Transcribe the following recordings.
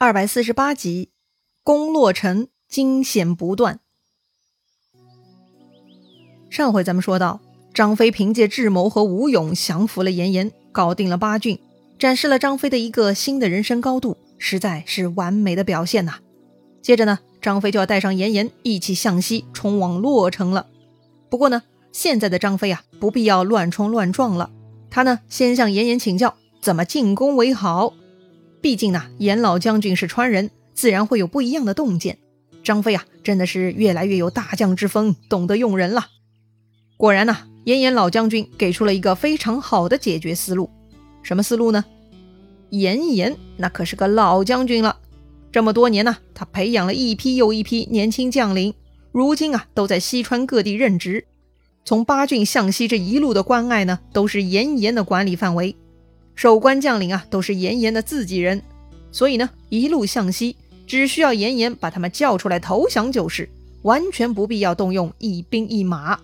二百四十八集，攻洛城惊险不断。上回咱们说到，张飞凭借智谋和武勇降服了严颜，搞定了八郡，展示了张飞的一个新的人生高度，实在是完美的表现呐。接着呢，张飞就要带上严颜一起向西冲往洛城了。不过呢，现在的张飞啊，不必要乱冲乱撞了，他呢，先向严颜请教怎么进攻为好。毕竟呢，严老将军是川人，自然会有不一样的洞见。张飞啊，真的是越来越有大将之风，懂得用人了。果然呢，严严老将军给出了一个非常好的解决思路。什么思路呢？严严那可是个老将军了，这么多年呢，他培养了一批又一批年轻将领，如今啊，都在西川各地任职。从八郡向西这一路的关隘呢，都是严严的管理范围。守关将领啊，都是严颜的自己人，所以呢，一路向西，只需要严颜把他们叫出来投降就是，完全不必要动用一兵一马。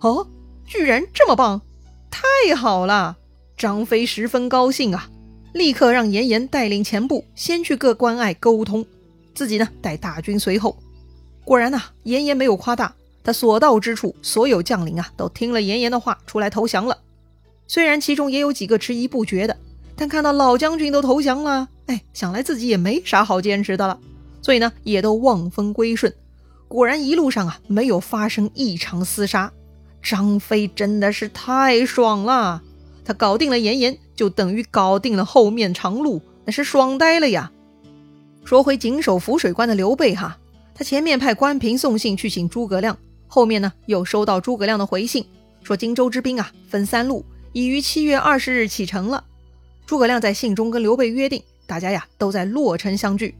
哦，居然这么棒，太好了！张飞十分高兴啊，立刻让严颜带领前部先去各关隘沟通，自己呢带大军随后。果然呐，严颜没有夸大，他所到之处，所有将领啊都听了严颜的话，出来投降了。虽然其中也有几个迟疑不决的，但看到老将军都投降了，哎，想来自己也没啥好坚持的了，所以呢，也都望风归顺。果然一路上啊，没有发生一场厮杀。张飞真的是太爽了，他搞定了严颜，就等于搞定了后面长路，那是爽呆了呀。说回紧守浮水关的刘备哈，他前面派关平送信去请诸葛亮，后面呢又收到诸葛亮的回信，说荆州之兵啊分三路。已于七月二十日启程了。诸葛亮在信中跟刘备约定，大家呀都在洛城相聚。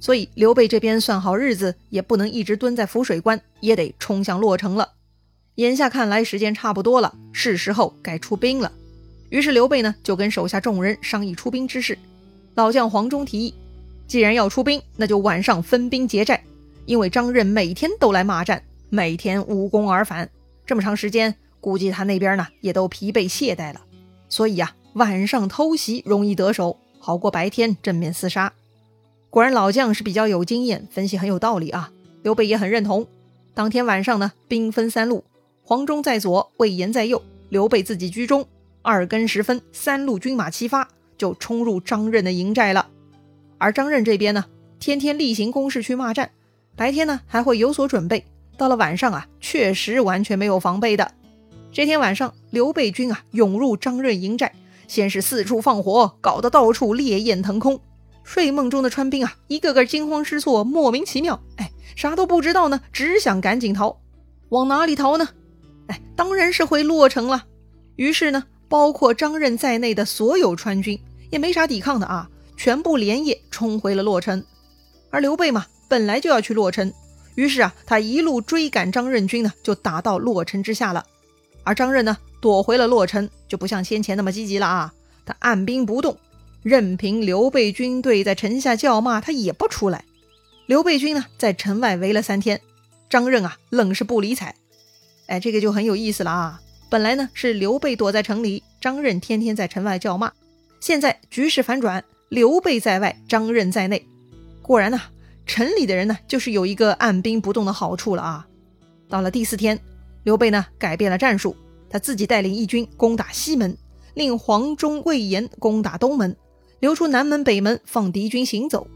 所以刘备这边算好日子，也不能一直蹲在浮水关，也得冲向洛城了。眼下看来时间差不多了，是时候该出兵了。于是刘备呢就跟手下众人商议出兵之事。老将黄忠提议，既然要出兵，那就晚上分兵劫寨，因为张任每天都来骂战，每天无功而返，这么长时间。估计他那边呢也都疲惫懈怠了，所以呀，晚上偷袭容易得手，好过白天正面厮杀。果然老将是比较有经验，分析很有道理啊。刘备也很认同。当天晚上呢，兵分三路，黄忠在左，魏延在右，刘备自己居中。二更时分，三路军马齐发，就冲入张任的营寨了。而张任这边呢，天天例行公事去骂战，白天呢还会有所准备，到了晚上啊，确实完全没有防备的。这天晚上，刘备军啊涌入张任营寨，先是四处放火，搞得到处烈焰腾空。睡梦中的川兵啊，一个个惊慌失措，莫名其妙，哎，啥都不知道呢，只想赶紧逃。往哪里逃呢？哎，当然是回洛城了。于是呢，包括张任在内的所有川军也没啥抵抗的啊，全部连夜冲回了洛城。而刘备嘛，本来就要去洛城，于是啊，他一路追赶张任军呢，就打到洛城之下了。而张任呢，躲回了洛城，就不像先前那么积极了啊！他按兵不动，任凭刘备军队在城下叫骂，他也不出来。刘备军呢，在城外围了三天，张任啊，愣是不理睬。哎，这个就很有意思了啊！本来呢是刘备躲在城里，张任天天在城外叫骂，现在局势反转，刘备在外，张任在内。果然呐，城里的人呢，就是有一个按兵不动的好处了啊！到了第四天。刘备呢改变了战术，他自己带领义军攻打西门，令黄忠、魏延攻打东门，留出南门、北门放敌军行走。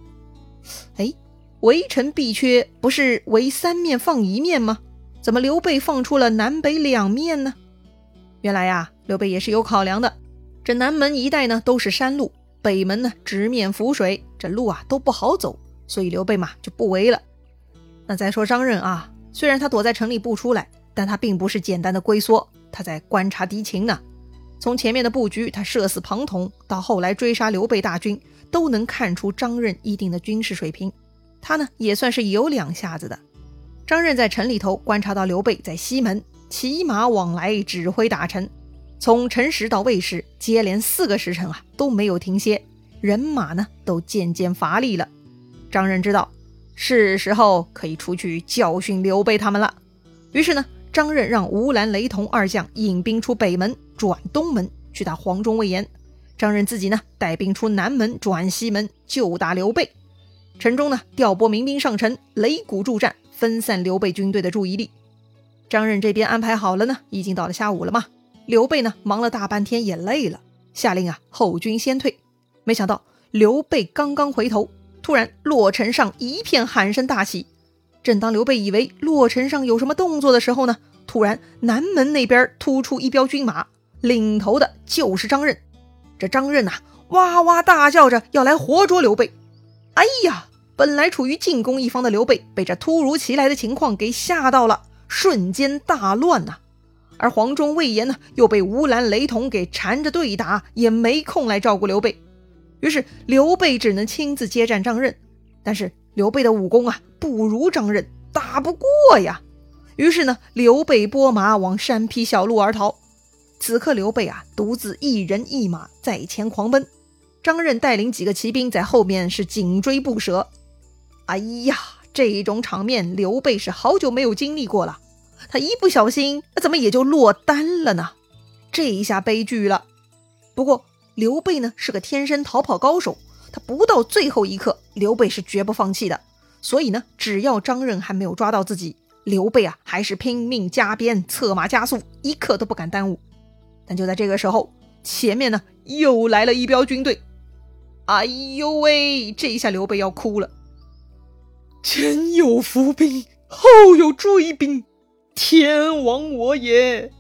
哎，围城必缺，不是围三面放一面吗？怎么刘备放出了南北两面呢？原来呀，刘备也是有考量的。这南门一带呢都是山路，北门呢直面浮水，这路啊都不好走，所以刘备嘛就不围了。那再说张任啊，虽然他躲在城里不出来。但他并不是简单的龟缩，他在观察敌情呢。从前面的布局，他射死庞统，到后来追杀刘备大军，都能看出张任一定的军事水平。他呢，也算是有两下子的。张任在城里头观察到刘备在西门骑马往来指挥打臣，从辰时到未时，接连四个时辰啊都没有停歇，人马呢都渐渐乏力了。张任知道是时候可以出去教训刘备他们了，于是呢。张任让吴兰、雷同二将引兵出北门，转东门去打黄忠、魏延。张任自己呢带兵出南门转西门就打刘备。陈忠呢调拨民兵上城擂鼓助战，分散刘备军队的注意力。张任这边安排好了呢，已经到了下午了嘛。刘备呢忙了大半天也累了，下令啊后军先退。没想到刘备刚刚回头，突然洛城上一片喊声大起。正当刘备以为洛城上有什么动作的时候呢，突然南门那边突出一彪军马，领头的就是张任。这张任呐哇哇大叫着要来活捉刘备。哎呀，本来处于进攻一方的刘备被这突如其来的情况给吓到了，瞬间大乱呐。而黄忠、魏延呢，又被吴兰、雷同给缠着对打，也没空来照顾刘备。于是刘备只能亲自接战张任。但是刘备的武功啊，不如张任，打不过呀。于是呢，刘备拨马往山僻小路而逃。此刻刘备啊，独自一人一马在前狂奔，张任带领几个骑兵在后面是紧追不舍。哎呀，这种场面刘备是好久没有经历过了。他一不小心，那怎么也就落单了呢？这一下悲剧了。不过刘备呢是个天生逃跑高手，他不到最后一刻，刘备是绝不放弃的。所以呢，只要张任还没有抓到自己，刘备啊还是拼命加鞭策马加速，一刻都不敢耽误。但就在这个时候，前面呢又来了一彪军队。哎呦喂，这一下刘备要哭了。前有伏兵，后有追兵。天亡我也！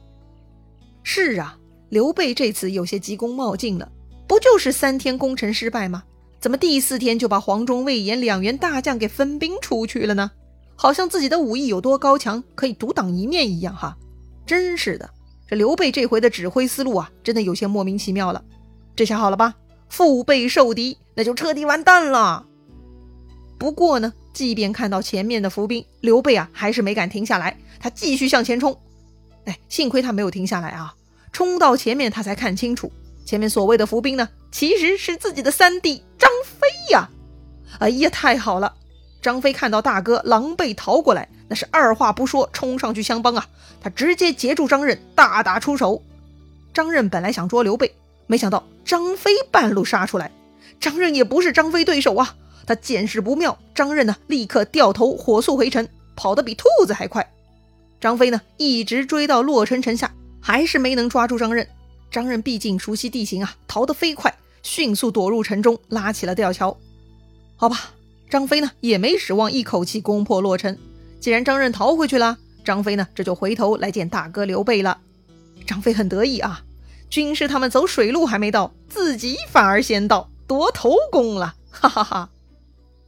是啊，刘备这次有些急功冒进了，不就是三天攻城失败吗？怎么第四天就把黄忠、魏延两员大将给分兵出去了呢？好像自己的武艺有多高强，可以独当一面一样哈！真是的，这刘备这回的指挥思路啊，真的有些莫名其妙了。这下好了吧？腹背受敌，那就彻底完蛋了。不过呢，即便看到前面的伏兵，刘备啊，还是没敢停下来。他继续向前冲，哎，幸亏他没有停下来啊！冲到前面，他才看清楚，前面所谓的伏兵呢，其实是自己的三弟张飞呀！哎呀，太好了！张飞看到大哥狼狈逃过来，那是二话不说冲上去相帮啊！他直接截住张任，大打出手。张任本来想捉刘备，没想到张飞半路杀出来，张任也不是张飞对手啊！他见势不妙，张任呢立刻掉头火速回城，跑得比兔子还快。张飞呢，一直追到洛城城下，还是没能抓住张任。张任毕竟熟悉地形啊，逃得飞快，迅速躲入城中，拉起了吊桥。好吧，张飞呢也没指望一口气攻破洛城。既然张任逃回去了，张飞呢这就回头来见大哥刘备了。张飞很得意啊，军师他们走水路还没到，自己反而先到，夺头功了，哈哈哈。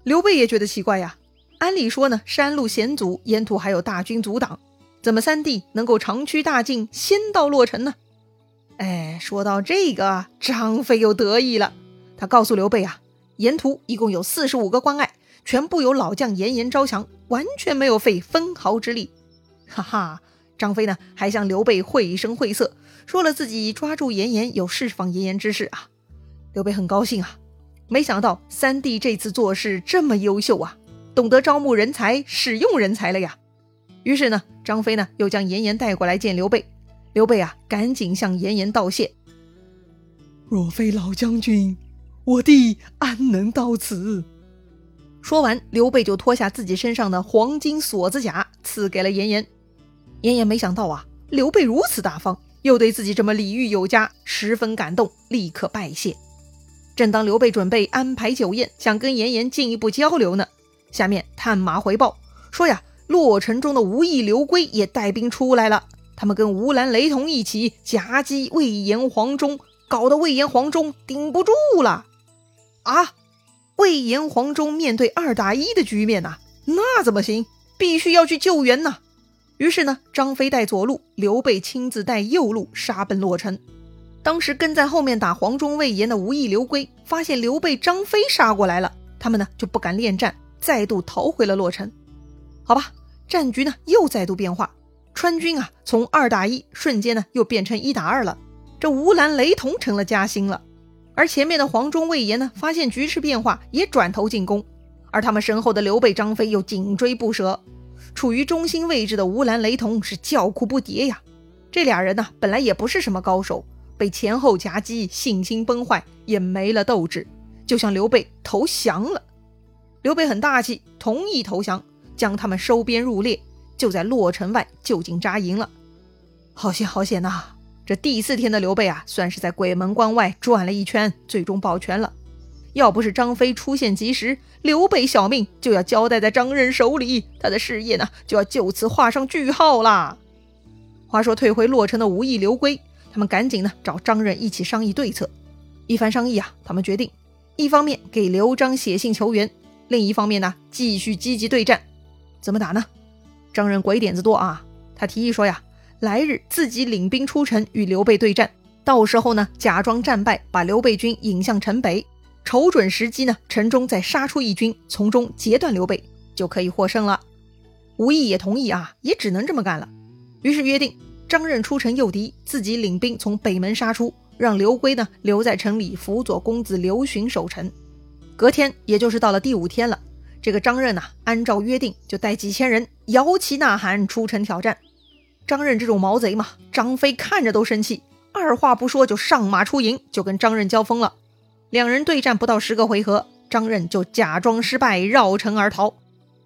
刘备也觉得奇怪呀，按理说呢，山路险阻，沿途还有大军阻挡。怎么三弟能够长驱大进，先到洛城呢？哎，说到这个，张飞又得意了。他告诉刘备啊，沿途一共有四十五个关隘，全部由老将严颜招降，完全没有费分毫之力。哈哈，张飞呢还向刘备绘声绘色，说了自己抓住严颜有释放严颜之事啊。刘备很高兴啊，没想到三弟这次做事这么优秀啊，懂得招募人才、使用人才了呀。于是呢，张飞呢又将严颜带过来见刘备。刘备啊，赶紧向严颜道谢。若非老将军，我弟安能到此？说完，刘备就脱下自己身上的黄金锁子甲，赐给了严颜。严颜没想到啊，刘备如此大方，又对自己这么礼遇有加，十分感动，立刻拜谢。正当刘备准备安排酒宴，想跟严颜进一步交流呢，下面探马回报说呀。洛城中的吴懿、刘圭也带兵出来了，他们跟吴兰、雷同一起夹击魏延、黄忠，搞得魏延、黄忠顶不住了。啊！魏延、黄忠面对二打一的局面呐，那怎么行？必须要去救援呐！于是呢，张飞带左路，刘备亲自带右路，杀奔洛城。当时跟在后面打黄忠、魏延的吴懿、刘圭，发现刘备、张飞杀过来了，他们呢就不敢恋战，再度逃回了洛城。好吧。战局呢又再度变化，川军啊从二打一瞬间呢又变成一打二了，这吴兰雷同成了夹心了，而前面的黄忠魏延呢发现局势变化也转头进攻，而他们身后的刘备张飞又紧追不舍，处于中心位置的吴兰雷同是叫苦不迭呀，这俩人呢本来也不是什么高手，被前后夹击，信心崩坏，也没了斗志，就向刘备投降了。刘备很大气，同意投降，将他们收编入列，就在洛城外就近扎营了。好险好险呐！这第四天的刘备啊，算是在鬼门关外转了一圈，最终保全了。要不是张飞出现及时，刘备小命就要交代在张任手里，他的事业呢就要就此画上句号啦。话说退回洛城的吴懿、刘归，他们赶紧呢找张任一起商议对策。一番商议啊，他们决定，一方面给刘璋写信求援，另一方面呢继续积极对战。怎么打呢？张任鬼点子多啊，他提议说呀，来日自己领兵出城与刘备对战，到时候呢假装战败，把刘备军引向城北。瞅准时机呢，城中再杀出一军，从中截断刘备，就可以获胜了。吴懿也同意啊，也只能这么干了。于是约定张任出城诱敌，自己领兵从北门杀出，让刘归呢留在城里辅佐公子刘询守城。隔天，也就是到了第五天了，这个张任呐，按照约定就带几千人摇旗呐喊出城挑战。张任这种毛贼嘛，张飞看着都生气，二话不说就上马出营，就跟张任交锋了。两人对战不到十个回合，张任就假装失败，绕城而逃。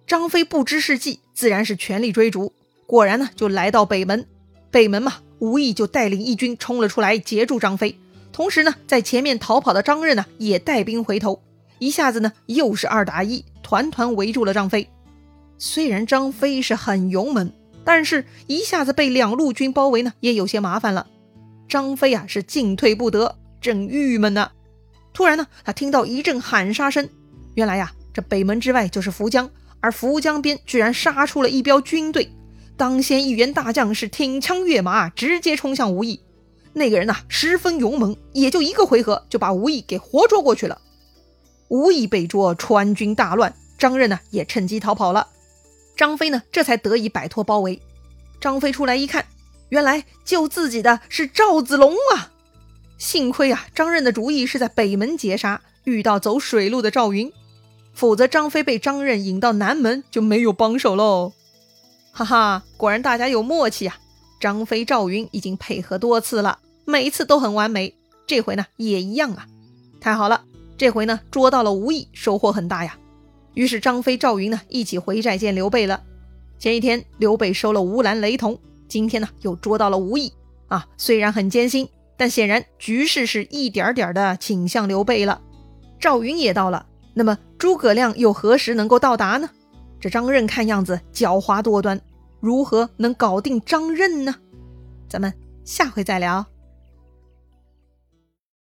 张飞不知是计，自然是全力追逐。果然呢，就来到北门。北门嘛，吴懿就带领义军冲了出来，截住张飞。同时呢，在前面逃跑的张任呢，也带兵回头。一下子呢，又是二打一，团团围住了张飞。虽然张飞是很勇猛，但是一下子被两路军包围呢，也有些麻烦了。张飞啊，是进退不得，正郁闷呢。突然呢，他听到一阵喊杀声。原来呀，这北门之外就是涪江，而涪江边居然杀出了一彪军队。当先一员大将是挺枪跃马，直接冲向吴懿。那个人呐，十分勇猛，也就一个回合就把吴懿给活捉过去了。吴懿被捉，川军大乱，张任呢也趁机逃跑了。张飞呢，这才得以摆脱包围。张飞出来一看，原来救自己的是赵子龙啊！幸亏啊，张任的主意是在北门截杀，遇到走水路的赵云，否则张飞被张任引到南门就没有帮手喽。哈哈，果然大家有默契啊！张飞、赵云已经配合多次了，每一次都很完美，这回呢也一样啊！太好了，这回呢捉到了吴懿，收获很大呀。于是张飞、赵云呢一起回寨见刘备了。前一天刘备收了吴兰、雷同，今天呢又捉到了吴懿啊，虽然很艰辛。但显然局势是一点点的倾向刘备了，赵云也到了，那么诸葛亮又何时能够到达呢？这张任看样子狡猾多端，如何能搞定张任呢？咱们下回再聊。